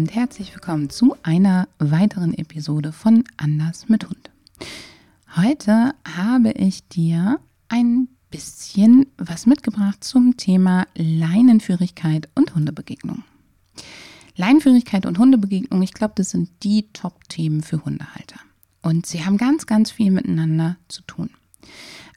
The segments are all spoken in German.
Und herzlich willkommen zu einer weiteren Episode von Anders mit Hund. Heute habe ich dir ein bisschen was mitgebracht zum Thema Leinenführigkeit und Hundebegegnung. Leinenführigkeit und Hundebegegnung, ich glaube, das sind die Top-Themen für Hundehalter. Und sie haben ganz, ganz viel miteinander zu tun.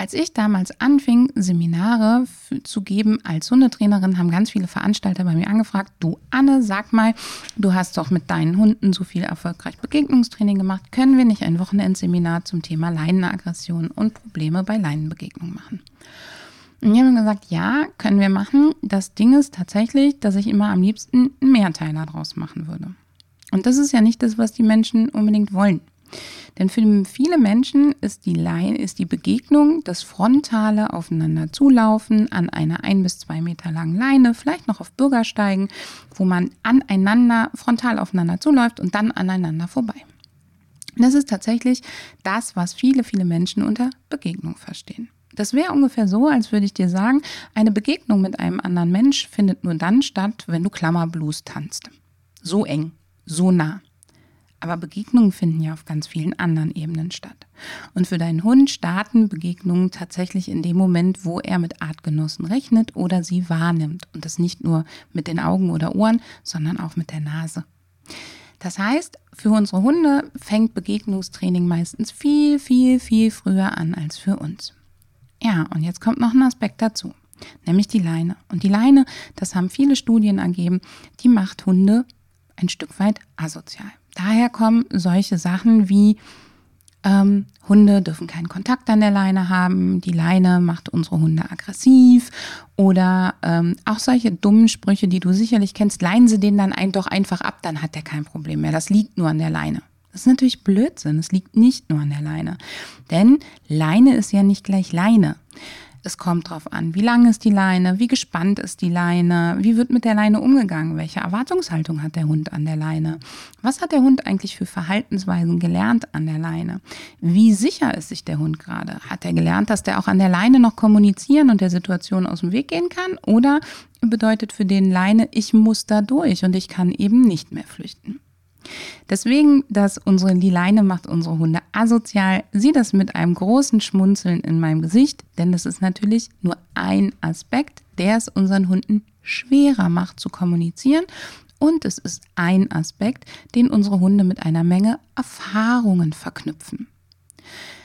Als ich damals anfing, Seminare zu geben als Hundetrainerin, haben ganz viele Veranstalter bei mir angefragt, du Anne, sag mal, du hast doch mit deinen Hunden so viel erfolgreich Begegnungstraining gemacht, können wir nicht ein Wochenendseminar zum Thema Leinenaggression und Probleme bei Leinenbegegnung machen? Und die haben gesagt, ja, können wir machen. Das Ding ist tatsächlich, dass ich immer am liebsten einen Mehrteiler draus machen würde. Und das ist ja nicht das, was die Menschen unbedingt wollen. Denn für viele Menschen ist die, Leine, ist die Begegnung das frontale Aufeinander zulaufen an einer ein bis zwei Meter langen Leine, vielleicht noch auf Bürgersteigen, wo man aneinander, frontal aufeinander zuläuft und dann aneinander vorbei. Das ist tatsächlich das, was viele, viele Menschen unter Begegnung verstehen. Das wäre ungefähr so, als würde ich dir sagen, eine Begegnung mit einem anderen Mensch findet nur dann statt, wenn du Klammerblues tanzt. So eng, so nah. Aber Begegnungen finden ja auf ganz vielen anderen Ebenen statt. Und für deinen Hund starten Begegnungen tatsächlich in dem Moment, wo er mit Artgenossen rechnet oder sie wahrnimmt. Und das nicht nur mit den Augen oder Ohren, sondern auch mit der Nase. Das heißt, für unsere Hunde fängt Begegnungstraining meistens viel, viel, viel früher an als für uns. Ja, und jetzt kommt noch ein Aspekt dazu, nämlich die Leine. Und die Leine, das haben viele Studien ergeben, die macht Hunde ein Stück weit asozial. Daher kommen solche Sachen wie ähm, Hunde dürfen keinen Kontakt an der Leine haben, die Leine macht unsere Hunde aggressiv oder ähm, auch solche dummen Sprüche, die du sicherlich kennst, leihen sie den dann ein, doch einfach ab, dann hat der kein Problem mehr. Das liegt nur an der Leine. Das ist natürlich Blödsinn, es liegt nicht nur an der Leine. Denn Leine ist ja nicht gleich Leine. Es kommt darauf an, wie lang ist die Leine, wie gespannt ist die Leine, wie wird mit der Leine umgegangen, welche Erwartungshaltung hat der Hund an der Leine, was hat der Hund eigentlich für Verhaltensweisen gelernt an der Leine, wie sicher ist sich der Hund gerade, hat er gelernt, dass der auch an der Leine noch kommunizieren und der Situation aus dem Weg gehen kann oder bedeutet für den Leine, ich muss da durch und ich kann eben nicht mehr flüchten. Deswegen, dass unsere Lileine macht unsere Hunde asozial, sie das mit einem großen Schmunzeln in meinem Gesicht, denn das ist natürlich nur ein Aspekt, der es unseren Hunden schwerer macht zu kommunizieren und es ist ein Aspekt, den unsere Hunde mit einer Menge Erfahrungen verknüpfen.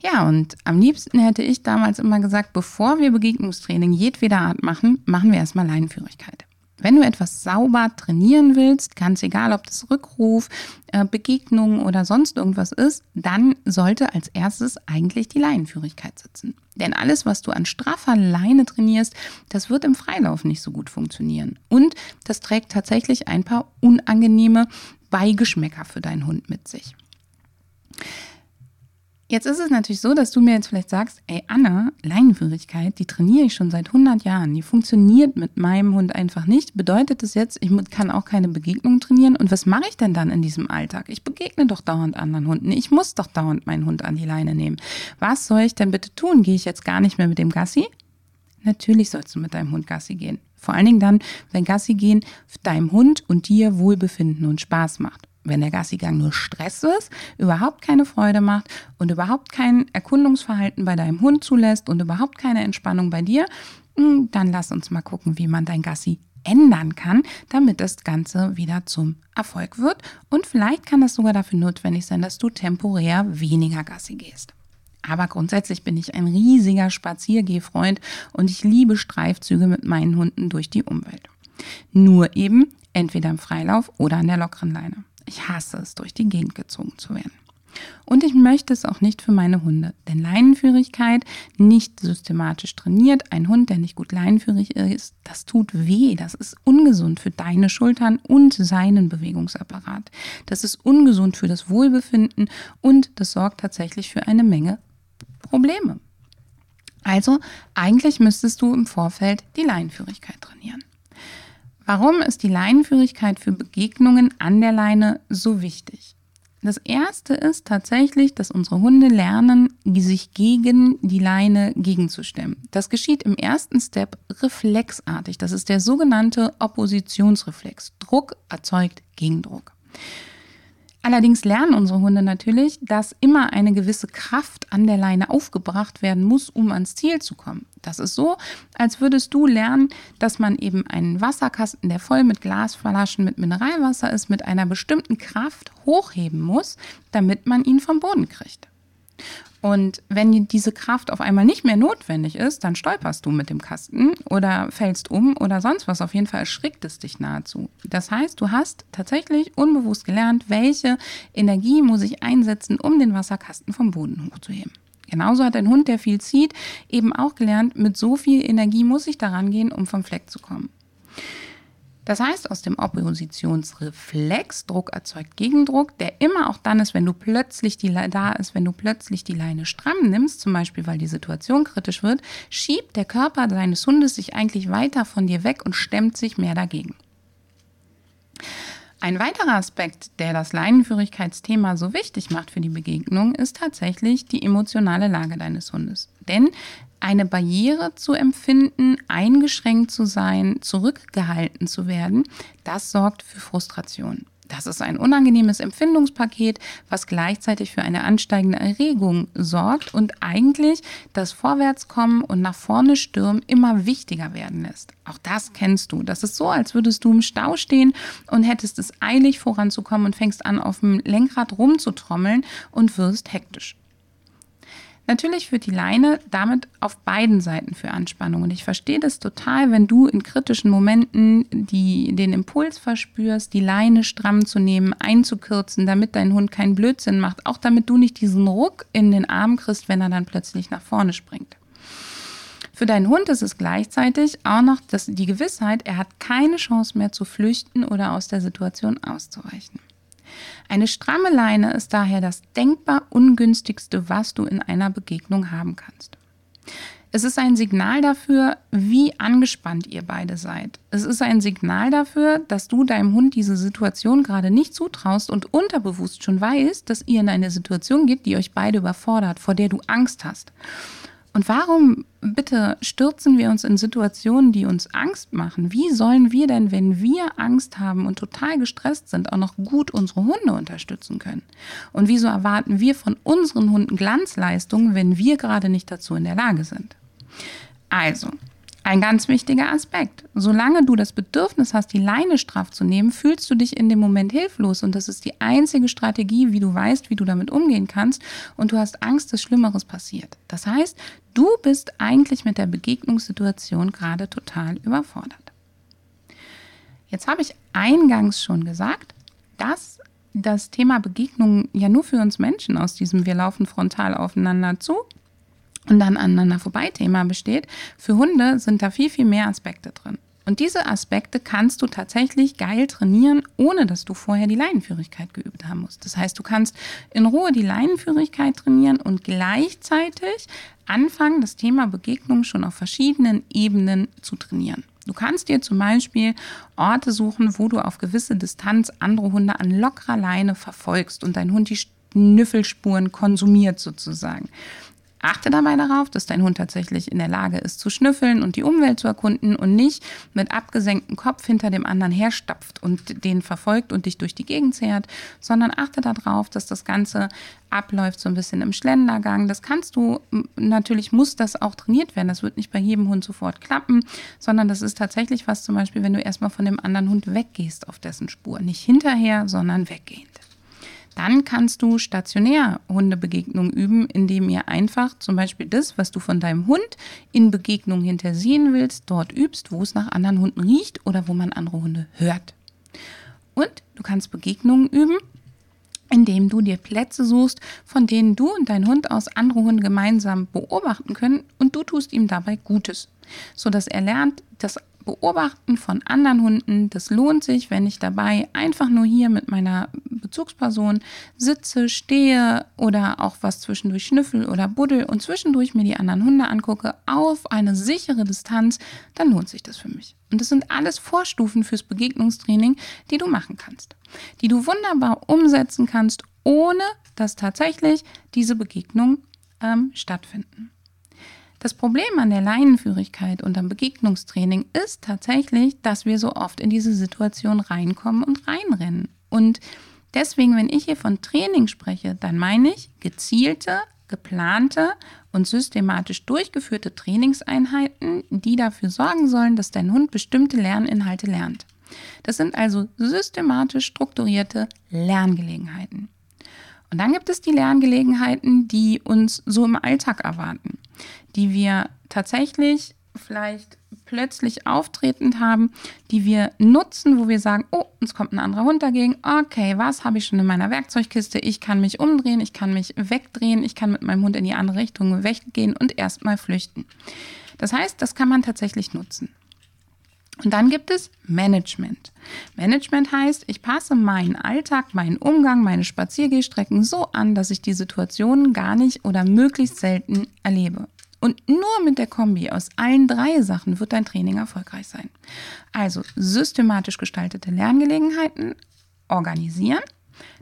Ja, und am liebsten hätte ich damals immer gesagt, bevor wir Begegnungstraining jedweder Art machen, machen wir erstmal Leinenführigkeit. Wenn du etwas sauber trainieren willst, ganz egal, ob das Rückruf, äh, Begegnung oder sonst irgendwas ist, dann sollte als erstes eigentlich die Leinenführigkeit sitzen. Denn alles, was du an straffer Leine trainierst, das wird im Freilauf nicht so gut funktionieren. Und das trägt tatsächlich ein paar unangenehme Beigeschmäcker für deinen Hund mit sich. Jetzt ist es natürlich so, dass du mir jetzt vielleicht sagst, ey Anna, Leinenführigkeit, die trainiere ich schon seit 100 Jahren, die funktioniert mit meinem Hund einfach nicht. Bedeutet das jetzt, ich kann auch keine Begegnungen trainieren? Und was mache ich denn dann in diesem Alltag? Ich begegne doch dauernd anderen Hunden. Ich muss doch dauernd meinen Hund an die Leine nehmen. Was soll ich denn bitte tun? Gehe ich jetzt gar nicht mehr mit dem Gassi? Natürlich sollst du mit deinem Hund Gassi gehen. Vor allen Dingen dann, wenn Gassi gehen deinem Hund und dir Wohlbefinden und Spaß macht wenn der Gassigang nur Stress ist, überhaupt keine Freude macht und überhaupt kein Erkundungsverhalten bei deinem Hund zulässt und überhaupt keine Entspannung bei dir, hm, dann lass uns mal gucken, wie man dein Gassi ändern kann, damit das Ganze wieder zum Erfolg wird. Und vielleicht kann das sogar dafür notwendig sein, dass du temporär weniger Gassi gehst. Aber grundsätzlich bin ich ein riesiger Spaziergehfreund und ich liebe Streifzüge mit meinen Hunden durch die Umwelt. Nur eben entweder im Freilauf oder an der lockeren Leine. Ich hasse es, durch die Gegend gezogen zu werden. Und ich möchte es auch nicht für meine Hunde. Denn Leinenführigkeit nicht systematisch trainiert, ein Hund, der nicht gut leinenführig ist, das tut weh. Das ist ungesund für deine Schultern und seinen Bewegungsapparat. Das ist ungesund für das Wohlbefinden und das sorgt tatsächlich für eine Menge Probleme. Also eigentlich müsstest du im Vorfeld die Leinenführigkeit trainieren. Warum ist die Leinenführigkeit für Begegnungen an der Leine so wichtig? Das erste ist tatsächlich, dass unsere Hunde lernen, sich gegen die Leine gegenzustemmen. Das geschieht im ersten Step reflexartig. Das ist der sogenannte Oppositionsreflex. Druck erzeugt Gegendruck. Allerdings lernen unsere Hunde natürlich, dass immer eine gewisse Kraft an der Leine aufgebracht werden muss, um ans Ziel zu kommen. Das ist so, als würdest du lernen, dass man eben einen Wasserkasten, der voll mit Glasflaschen mit Mineralwasser ist, mit einer bestimmten Kraft hochheben muss, damit man ihn vom Boden kriegt. Und wenn diese Kraft auf einmal nicht mehr notwendig ist, dann stolperst du mit dem Kasten oder fällst um oder sonst was. Auf jeden Fall erschrickt es dich nahezu. Das heißt, du hast tatsächlich unbewusst gelernt, welche Energie muss ich einsetzen, um den Wasserkasten vom Boden hochzuheben. Genauso hat ein Hund, der viel zieht, eben auch gelernt, mit so viel Energie muss ich daran gehen, um vom Fleck zu kommen. Das heißt, aus dem Oppositionsreflex, Druck erzeugt Gegendruck, der immer auch dann ist, wenn du plötzlich die da ist, wenn du plötzlich die Leine stramm nimmst, zum Beispiel weil die Situation kritisch wird, schiebt der Körper deines Hundes sich eigentlich weiter von dir weg und stemmt sich mehr dagegen. Ein weiterer Aspekt, der das Leinenführigkeitsthema so wichtig macht für die Begegnung, ist tatsächlich die emotionale Lage deines Hundes. Denn eine Barriere zu empfinden, eingeschränkt zu sein, zurückgehalten zu werden, das sorgt für Frustration. Das ist ein unangenehmes Empfindungspaket, was gleichzeitig für eine ansteigende Erregung sorgt und eigentlich das Vorwärtskommen und nach vorne stürmen immer wichtiger werden lässt. Auch das kennst du. Das ist so, als würdest du im Stau stehen und hättest es eilig voranzukommen und fängst an, auf dem Lenkrad rumzutrommeln und wirst hektisch. Natürlich führt die Leine damit auf beiden Seiten für Anspannung. Und ich verstehe das total, wenn du in kritischen Momenten die, den Impuls verspürst, die Leine stramm zu nehmen, einzukürzen, damit dein Hund keinen Blödsinn macht. Auch damit du nicht diesen Ruck in den Arm kriegst, wenn er dann plötzlich nach vorne springt. Für deinen Hund ist es gleichzeitig auch noch das, die Gewissheit, er hat keine Chance mehr zu flüchten oder aus der Situation auszuweichen. Eine stramme Leine ist daher das denkbar ungünstigste, was du in einer Begegnung haben kannst. Es ist ein Signal dafür, wie angespannt ihr beide seid. Es ist ein Signal dafür, dass du deinem Hund diese Situation gerade nicht zutraust und unterbewusst schon weißt, dass ihr in eine Situation geht, die euch beide überfordert, vor der du Angst hast. Und warum bitte stürzen wir uns in Situationen, die uns Angst machen? Wie sollen wir denn, wenn wir Angst haben und total gestresst sind, auch noch gut unsere Hunde unterstützen können? Und wieso erwarten wir von unseren Hunden Glanzleistungen, wenn wir gerade nicht dazu in der Lage sind? Also, ein ganz wichtiger Aspekt. Solange du das Bedürfnis hast, die Leine straff zu nehmen, fühlst du dich in dem Moment hilflos und das ist die einzige Strategie, wie du weißt, wie du damit umgehen kannst und du hast Angst, dass Schlimmeres passiert. Das heißt, du bist eigentlich mit der Begegnungssituation gerade total überfordert. Jetzt habe ich eingangs schon gesagt, dass das Thema Begegnung ja nur für uns Menschen aus diesem Wir laufen frontal aufeinander zu und dann aneinander vorbei Thema besteht. Für Hunde sind da viel, viel mehr Aspekte drin. Und diese Aspekte kannst du tatsächlich geil trainieren, ohne dass du vorher die Leinenführigkeit geübt haben musst. Das heißt, du kannst in Ruhe die Leinenführigkeit trainieren und gleichzeitig anfangen, das Thema Begegnung schon auf verschiedenen Ebenen zu trainieren. Du kannst dir zum Beispiel Orte suchen, wo du auf gewisse Distanz andere Hunde an lockerer Leine verfolgst und dein Hund die Schnüffelspuren konsumiert sozusagen. Achte dabei darauf, dass dein Hund tatsächlich in der Lage ist zu schnüffeln und die Umwelt zu erkunden und nicht mit abgesenktem Kopf hinter dem anderen herstapft und den verfolgt und dich durch die Gegend zehrt, sondern achte darauf, dass das Ganze abläuft so ein bisschen im Schlendergang. Das kannst du, natürlich muss das auch trainiert werden. Das wird nicht bei jedem Hund sofort klappen, sondern das ist tatsächlich was zum Beispiel, wenn du erstmal von dem anderen Hund weggehst auf dessen Spur. Nicht hinterher, sondern weggehend. Dann kannst du stationär Hundebegegnungen üben, indem ihr einfach zum Beispiel das, was du von deinem Hund in Begegnung hintersehen willst, dort übst, wo es nach anderen Hunden riecht oder wo man andere Hunde hört. Und du kannst Begegnungen üben, in indem du dir Plätze suchst, von denen du und dein Hund aus andere Hunde gemeinsam beobachten können und du tust ihm dabei Gutes, sodass er lernt, das Beobachten von anderen Hunden, das lohnt sich, wenn ich dabei einfach nur hier mit meiner Bezugsperson sitze, stehe oder auch was zwischendurch schnüffel oder buddel und zwischendurch mir die anderen Hunde angucke auf eine sichere Distanz, dann lohnt sich das für mich. Und das sind alles Vorstufen fürs Begegnungstraining, die du machen kannst, die du wunderbar umsetzen kannst, ohne dass tatsächlich diese Begegnungen ähm, stattfinden. Das Problem an der Leinenführigkeit und am Begegnungstraining ist tatsächlich, dass wir so oft in diese Situation reinkommen und reinrennen. Und deswegen, wenn ich hier von Training spreche, dann meine ich gezielte, geplante und systematisch durchgeführte Trainingseinheiten, die dafür sorgen sollen, dass dein Hund bestimmte Lerninhalte lernt. Das sind also systematisch strukturierte Lerngelegenheiten. Und dann gibt es die Lerngelegenheiten, die uns so im Alltag erwarten die wir tatsächlich vielleicht plötzlich auftretend haben, die wir nutzen, wo wir sagen, oh, uns kommt ein anderer Hund dagegen. Okay, was habe ich schon in meiner Werkzeugkiste? Ich kann mich umdrehen, ich kann mich wegdrehen, ich kann mit meinem Hund in die andere Richtung weggehen und erstmal flüchten. Das heißt, das kann man tatsächlich nutzen. Und dann gibt es Management. Management heißt, ich passe meinen Alltag, meinen Umgang, meine Spaziergehstrecken so an, dass ich die Situationen gar nicht oder möglichst selten erlebe. Und nur mit der Kombi aus allen drei Sachen wird dein Training erfolgreich sein. Also systematisch gestaltete Lerngelegenheiten organisieren.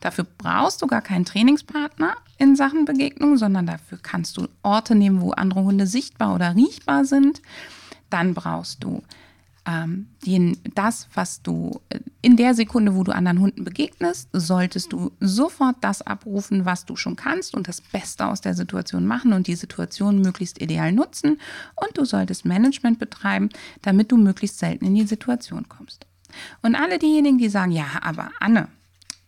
Dafür brauchst du gar keinen Trainingspartner in Sachen Begegnung, sondern dafür kannst du Orte nehmen, wo andere Hunde sichtbar oder riechbar sind. Dann brauchst du ähm, das, was du äh, in der Sekunde, wo du anderen Hunden begegnest, solltest du sofort das abrufen, was du schon kannst und das Beste aus der Situation machen und die Situation möglichst ideal nutzen. Und du solltest Management betreiben, damit du möglichst selten in die Situation kommst. Und alle diejenigen, die sagen, ja, aber Anne,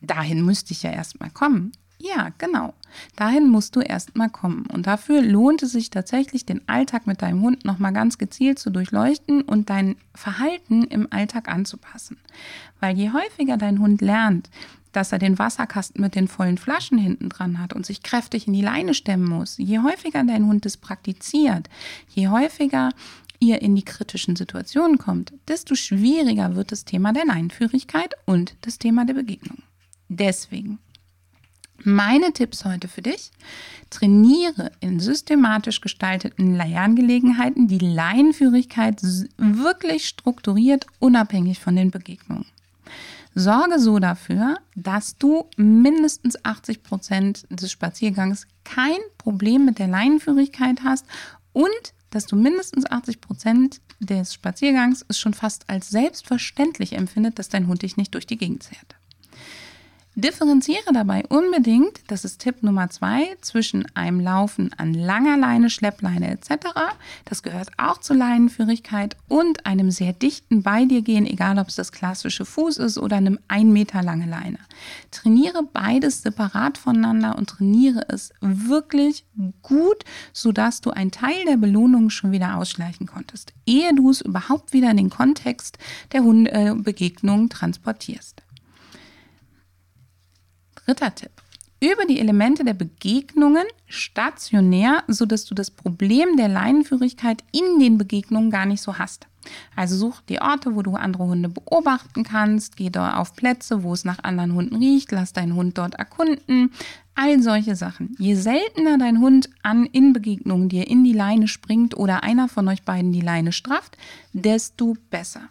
dahin müsste ich ja erstmal kommen. Ja, genau. Dahin musst du erstmal kommen. Und dafür lohnt es sich tatsächlich, den Alltag mit deinem Hund nochmal ganz gezielt zu durchleuchten und dein Verhalten im Alltag anzupassen. Weil je häufiger dein Hund lernt, dass er den Wasserkasten mit den vollen Flaschen hinten dran hat und sich kräftig in die Leine stemmen muss, je häufiger dein Hund es praktiziert, je häufiger ihr in die kritischen Situationen kommt, desto schwieriger wird das Thema der Leinenführigkeit und das Thema der Begegnung. Deswegen meine Tipps heute für dich. Trainiere in systematisch gestalteten Lerngelegenheiten die Laienführigkeit wirklich strukturiert, unabhängig von den Begegnungen. Sorge so dafür, dass du mindestens 80 Prozent des Spaziergangs kein Problem mit der Leinenführigkeit hast und dass du mindestens 80 Prozent des Spaziergangs es schon fast als selbstverständlich empfindet, dass dein Hund dich nicht durch die Gegend zerrt. Differenziere dabei unbedingt, das ist Tipp Nummer zwei, zwischen einem Laufen an langer Leine, Schleppleine etc., das gehört auch zur Leinenführigkeit, und einem sehr dichten bei dir gehen, egal ob es das klassische Fuß ist oder einem ein Meter lange Leine. Trainiere beides separat voneinander und trainiere es wirklich gut, sodass du einen Teil der Belohnung schon wieder ausschleichen konntest, ehe du es überhaupt wieder in den Kontext der Hundebegegnung transportierst. Dritter Tipp. Über die Elemente der Begegnungen stationär, sodass du das Problem der Leinenführigkeit in den Begegnungen gar nicht so hast. Also such die Orte, wo du andere Hunde beobachten kannst, geh dort auf Plätze, wo es nach anderen Hunden riecht, lass deinen Hund dort erkunden, all solche Sachen. Je seltener dein Hund an in Begegnungen dir in die Leine springt oder einer von euch beiden die Leine strafft, desto besser.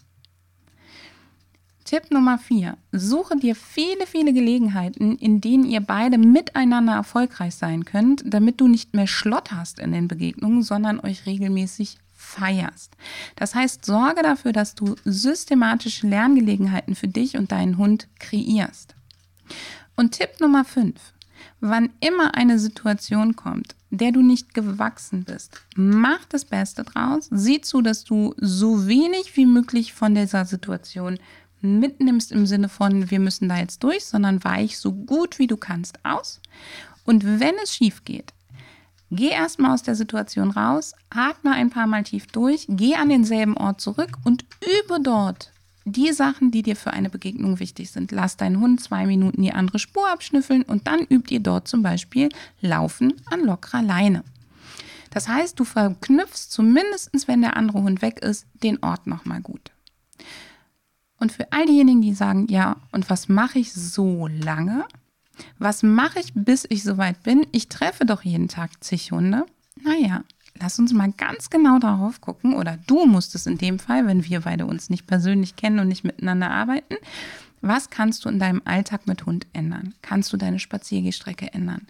Tipp Nummer 4. Suche dir viele, viele Gelegenheiten, in denen ihr beide miteinander erfolgreich sein könnt, damit du nicht mehr Schlott hast in den Begegnungen, sondern euch regelmäßig feierst. Das heißt, sorge dafür, dass du systematische Lerngelegenheiten für dich und deinen Hund kreierst. Und Tipp Nummer 5. Wann immer eine Situation kommt, der du nicht gewachsen bist, mach das Beste draus. Sieh zu, dass du so wenig wie möglich von dieser Situation mitnimmst im Sinne von, wir müssen da jetzt durch, sondern weich so gut wie du kannst aus. Und wenn es schief geht, geh erstmal aus der Situation raus, atme ein paar Mal tief durch, geh an denselben Ort zurück und übe dort die Sachen, die dir für eine Begegnung wichtig sind. Lass deinen Hund zwei Minuten die andere Spur abschnüffeln und dann übt ihr dort zum Beispiel Laufen an lockerer Leine. Das heißt, du verknüpfst zumindest, wenn der andere Hund weg ist, den Ort nochmal gut. Und für all diejenigen, die sagen, ja, und was mache ich so lange? Was mache ich, bis ich soweit bin? Ich treffe doch jeden Tag zig Hunde. Naja, lass uns mal ganz genau darauf gucken, oder du musst es in dem Fall, wenn wir beide uns nicht persönlich kennen und nicht miteinander arbeiten, was kannst du in deinem Alltag mit Hund ändern? Kannst du deine Spaziergehstrecke ändern?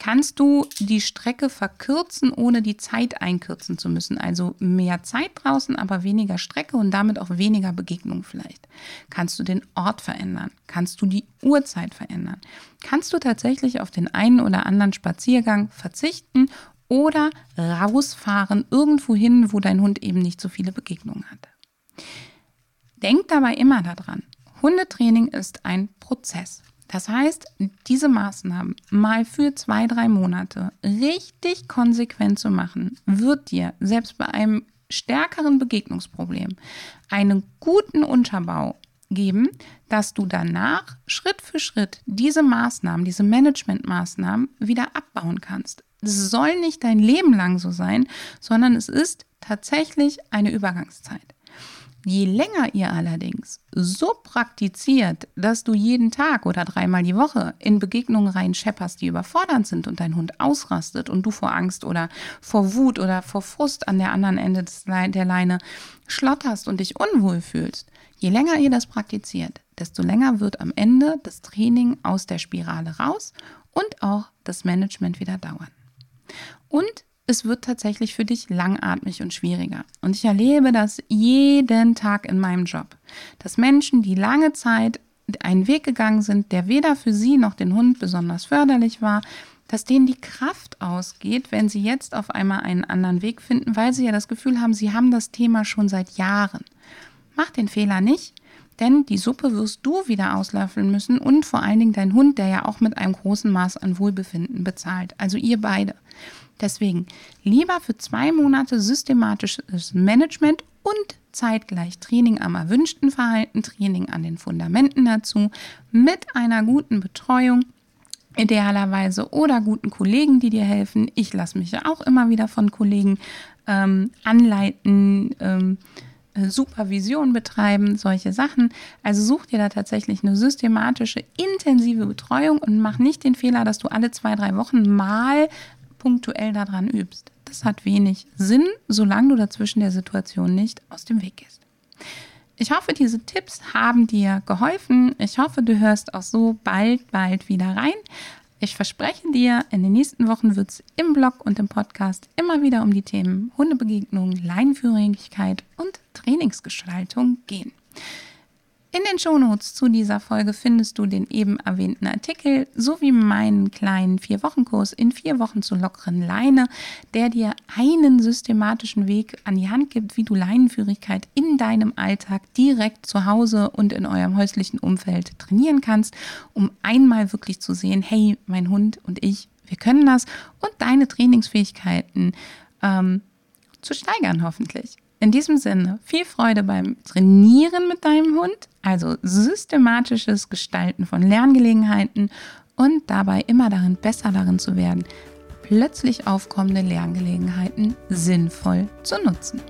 Kannst du die Strecke verkürzen, ohne die Zeit einkürzen zu müssen? Also mehr Zeit draußen, aber weniger Strecke und damit auch weniger Begegnung vielleicht. Kannst du den Ort verändern? Kannst du die Uhrzeit verändern? Kannst du tatsächlich auf den einen oder anderen Spaziergang verzichten oder rausfahren irgendwo hin, wo dein Hund eben nicht so viele Begegnungen hat? Denk dabei immer daran, Hundetraining ist ein Prozess. Das heißt, diese Maßnahmen mal für zwei, drei Monate richtig konsequent zu machen, wird dir selbst bei einem stärkeren Begegnungsproblem einen guten Unterbau geben, dass du danach Schritt für Schritt diese Maßnahmen, diese Managementmaßnahmen wieder abbauen kannst. Es soll nicht dein Leben lang so sein, sondern es ist tatsächlich eine Übergangszeit. Je länger ihr allerdings so praktiziert, dass du jeden Tag oder dreimal die Woche in Begegnungen rein schepperst, die überfordernd sind und dein Hund ausrastet und du vor Angst oder vor Wut oder vor Frust an der anderen Ende der Leine schlotterst und dich unwohl fühlst, je länger ihr das praktiziert, desto länger wird am Ende das Training aus der Spirale raus und auch das Management wieder dauern. Und es wird tatsächlich für dich langatmig und schwieriger. Und ich erlebe das jeden Tag in meinem Job, dass Menschen, die lange Zeit einen Weg gegangen sind, der weder für sie noch den Hund besonders förderlich war, dass denen die Kraft ausgeht, wenn sie jetzt auf einmal einen anderen Weg finden, weil sie ja das Gefühl haben, sie haben das Thema schon seit Jahren. Mach den Fehler nicht, denn die Suppe wirst du wieder auslöffeln müssen und vor allen Dingen dein Hund, der ja auch mit einem großen Maß an Wohlbefinden bezahlt. Also ihr beide. Deswegen lieber für zwei Monate systematisches Management und zeitgleich Training am erwünschten Verhalten, Training an den Fundamenten dazu, mit einer guten Betreuung idealerweise oder guten Kollegen, die dir helfen. Ich lasse mich ja auch immer wieder von Kollegen ähm, anleiten, ähm, äh, Supervision betreiben, solche Sachen. Also such dir da tatsächlich eine systematische, intensive Betreuung und mach nicht den Fehler, dass du alle zwei, drei Wochen mal punktuell daran übst. Das hat wenig Sinn, solange du dazwischen der Situation nicht aus dem Weg gehst. Ich hoffe, diese Tipps haben dir geholfen. Ich hoffe, du hörst auch so bald, bald wieder rein. Ich verspreche dir, in den nächsten Wochen wird es im Blog und im Podcast immer wieder um die Themen Hundebegegnung, Leinenführigkeit und Trainingsgestaltung gehen. In den Shownotes zu dieser Folge findest du den eben erwähnten Artikel sowie meinen kleinen Vier-Wochen-Kurs in vier Wochen zur lockeren Leine, der dir einen systematischen Weg an die Hand gibt, wie du Leinenführigkeit in deinem Alltag direkt zu Hause und in eurem häuslichen Umfeld trainieren kannst, um einmal wirklich zu sehen, hey, mein Hund und ich, wir können das und deine Trainingsfähigkeiten ähm, zu steigern hoffentlich. In diesem Sinne, viel Freude beim Trainieren mit deinem Hund, also systematisches Gestalten von Lerngelegenheiten und dabei immer darin besser darin zu werden, plötzlich aufkommende Lerngelegenheiten sinnvoll zu nutzen.